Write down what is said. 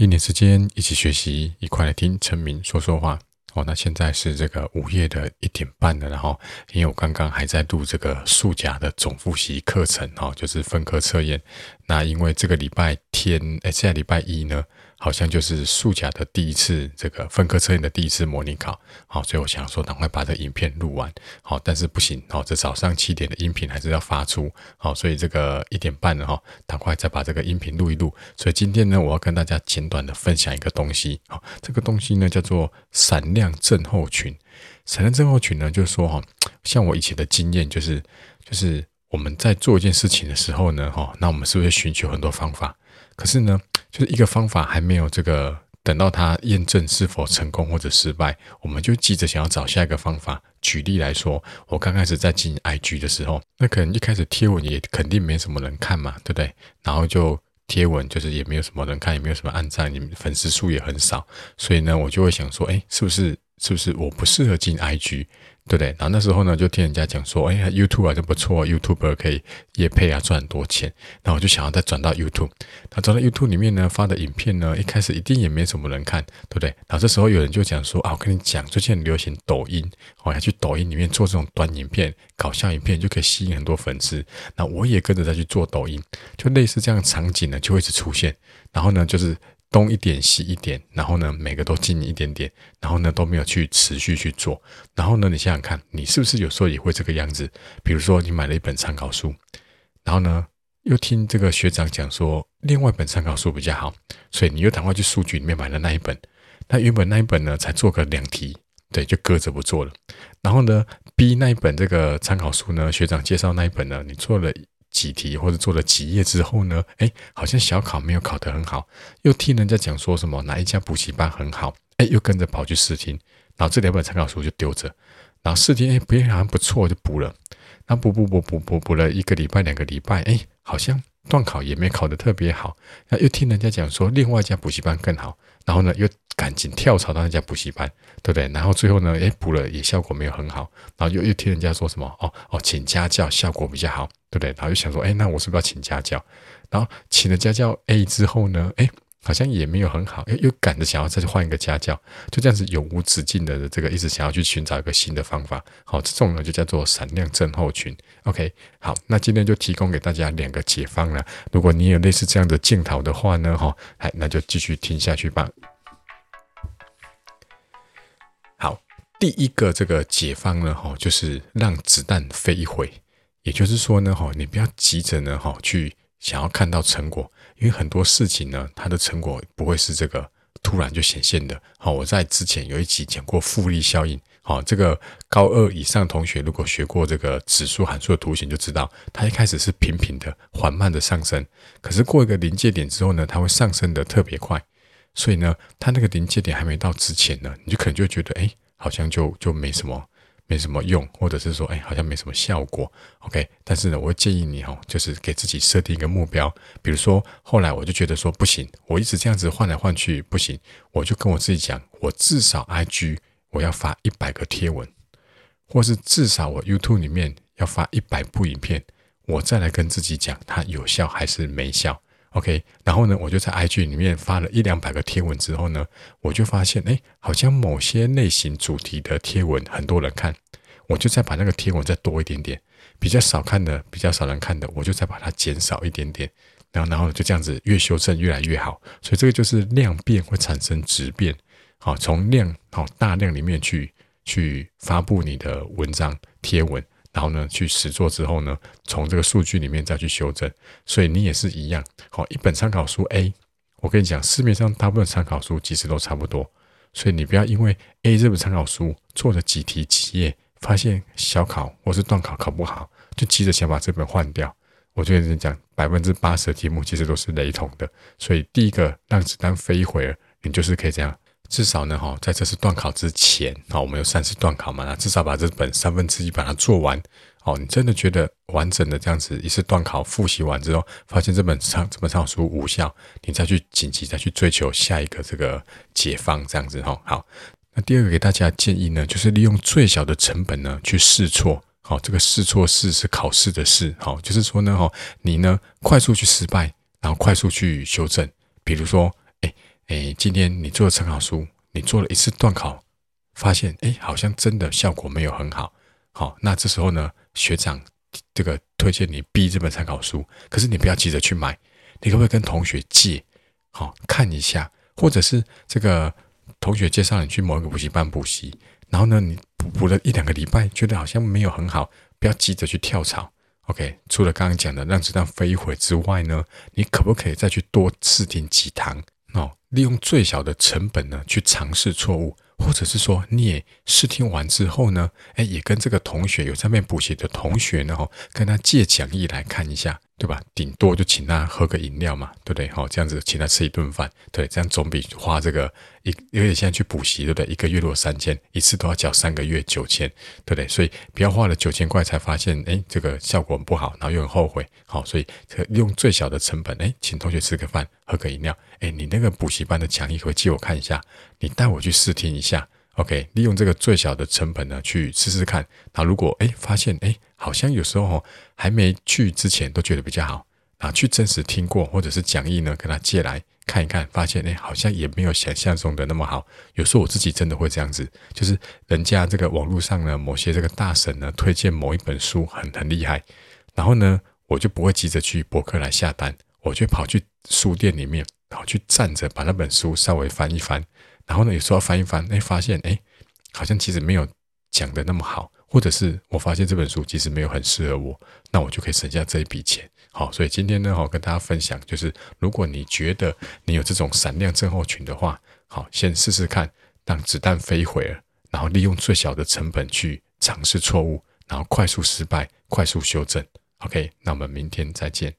一年时间一起学习，一块来听陈明说说话。哦，那现在是这个午夜的一点半了，然后因为我刚刚还在录这个数甲的总复习课程，哈，就是分科测验。那因为这个礼拜天，哎，现在礼拜一呢。好像就是数甲的第一次这个分科测验的第一次模拟考，好，所以我想说赶快把这影片录完，好，但是不行，好，这早上七点的音频还是要发出，好，所以这个一点半了哈，赶快再把这个音频录一录。所以今天呢，我要跟大家简短的分享一个东西，好，这个东西呢叫做闪亮症候群。闪亮症候群呢，就是说哈，像我以前的经验就是，就是我们在做一件事情的时候呢，哈，那我们是不是寻求很多方法？可是呢，就是一个方法还没有这个等到它验证是否成功或者失败，我们就急着想要找下一个方法。举例来说，我刚开始在经营 IG 的时候，那可能一开始贴文也肯定没什么人看嘛，对不对？然后就贴文就是也没有什么人看，也没有什么按赞，你粉丝数也很少，所以呢，我就会想说，哎，是不是是不是我不适合进 IG？对不对？然后那时候呢，就听人家讲说，哎呀，YouTube 啊，就不错，YouTuber 可以也配啊，赚很多钱。然后我就想要再转到 YouTube。那转到 YouTube 里面呢，发的影片呢，一开始一定也没什么人看，对不对？然后这时候有人就讲说，啊，我跟你讲，最近很流行抖音，我要去抖音里面做这种短影片、搞笑影片，就可以吸引很多粉丝。那我也跟着再去做抖音，就类似这样场景呢，就会一直出现。然后呢，就是。东一点西一点，然后呢，每个都进一点点，然后呢都没有去持续去做，然后呢，你想想看，你是不是有时候也会这个样子？比如说你买了一本参考书，然后呢又听这个学长讲说另外一本参考书比较好，所以你又赶快去书局里面买了那一本，那原本那一本呢才做个两题，对，就搁着不做了。然后呢，B 那一本这个参考书呢，学长介绍那一本呢，你做了。几题或者做了几页之后呢，哎，好像小考没有考得很好，又听人家讲说什么哪一家补习班很好，哎，又跟着跑去试听，然后这两本参考书就丢着，然后试听，哎，别人好不错，就补了，那补补补补补补了一个礼拜两个礼拜，哎，好像段考也没考得特别好，那又听人家讲说另外一家补习班更好，然后呢又赶紧跳槽到那家补习班，对不对？然后最后呢，哎，补了也效果没有很好，然后又又听人家说什么，哦哦，请家教效果比较好。对不对？然后又想说，哎，那我是不是要请家教？然后请了家教 A 之后呢，哎，好像也没有很好，又又赶着想要再去换一个家教，就这样子永无止境的这个一直想要去寻找一个新的方法。好，这种呢就叫做闪亮症候群。OK，好，那今天就提供给大家两个解方了。如果你有类似这样的镜头的话呢，哈，哎，那就继续听下去吧。好，第一个这个解方呢，哈，就是让子弹飞一回。也就是说呢，哈，你不要急着呢，哈，去想要看到成果，因为很多事情呢，它的成果不会是这个突然就显现的。好，我在之前有一集讲过复利效应，好，这个高二以上同学如果学过这个指数函数的图形，就知道它一开始是平平的、缓慢的上升，可是过一个临界点之后呢，它会上升的特别快，所以呢，它那个临界点还没到之前呢，你就可能就觉得，哎，好像就就没什么。没什么用，或者是说，哎，好像没什么效果，OK。但是呢，我会建议你哦，就是给自己设定一个目标。比如说，后来我就觉得说不行，我一直这样子换来换去不行，我就跟我自己讲，我至少 IG 我要发一百个贴文，或是至少我 YouTube 里面要发一百部影片，我再来跟自己讲它有效还是没效。OK，然后呢，我就在 IG 里面发了一两百个贴文之后呢，我就发现，哎，好像某些类型主题的贴文很多人看，我就再把那个贴文再多一点点，比较少看的、比较少人看的，我就再把它减少一点点，然后，然后就这样子越修正越来越好。所以这个就是量变会产生质变，好，从量好大量里面去去发布你的文章贴文。然后呢，去实作之后呢，从这个数据里面再去修正，所以你也是一样。好，一本参考书 A，我跟你讲，市面上大部分参考书其实都差不多，所以你不要因为 A 这本参考书做了几题几页，发现小考或是段考考不好，就急着想把这本换掉。我就跟你讲，百分之八十的题目其实都是雷同的。所以第一个让子弹飞一会儿，你就是可以这样。至少呢，哈，在这次段考之前，好，我们有三次段考嘛，那至少把这本三分之一把它做完，哦，你真的觉得完整的这样子一次段考复习完之后，发现这本上这本上书无效，你再去紧急再去追求下一个这个解放，这样子哈，好。那第二个给大家建议呢，就是利用最小的成本呢去试错，好，这个试错试是考试的试，好，就是说呢，哈，你呢快速去失败，然后快速去修正，比如说。哎，今天你做了参考书，你做了一次段考，发现哎，好像真的效果没有很好。好，那这时候呢，学长这个推荐你 B 这本参考书，可是你不要急着去买，你可不可以跟同学借，好看一下，或者是这个同学介绍你去某一个补习班补习，然后呢，你补补了一两个礼拜，觉得好像没有很好，不要急着去跳槽。OK，除了刚刚讲的让子弹飞一会之外呢，你可不可以再去多试听几堂？利用最小的成本呢，去尝试错误。或者是说，你也试听完之后呢，哎，也跟这个同学有在那边补习的同学呢，跟他借讲义来看一下，对吧？顶多就请他喝个饮料嘛，对不对？好，这样子请他吃一顿饭，对，这样总比花这个一，因为现在去补习，对不对？一个月如果三千，一次都要缴三个月九千，对不对？所以不要花了九千块才发现，哎，这个效果很不好，然后又很后悔。好，所以用最小的成本，哎，请同学吃个饭，喝个饮料，哎，你那个补习班的讲义可以借我看一下，你带我去试听一下。OK，利用这个最小的成本呢，去试试看。那如果哎发现哎，好像有时候还没去之前都觉得比较好，啊，去真实听过或者是讲义呢，跟他借来看一看，发现哎好像也没有想象中的那么好。有时候我自己真的会这样子，就是人家这个网络上呢，某些这个大神呢推荐某一本书很很厉害，然后呢我就不会急着去博客来下单，我就跑去书店里面，然后去站着把那本书稍微翻一翻。然后呢，有时候翻一翻，哎，发现哎，好像其实没有讲的那么好，或者是我发现这本书其实没有很适合我，那我就可以省下这一笔钱。好，所以今天呢，好跟大家分享，就是如果你觉得你有这种闪亮症候群的话，好，先试试看，让子弹飞回了，然后利用最小的成本去尝试错误，然后快速失败，快速修正。OK，那我们明天再见。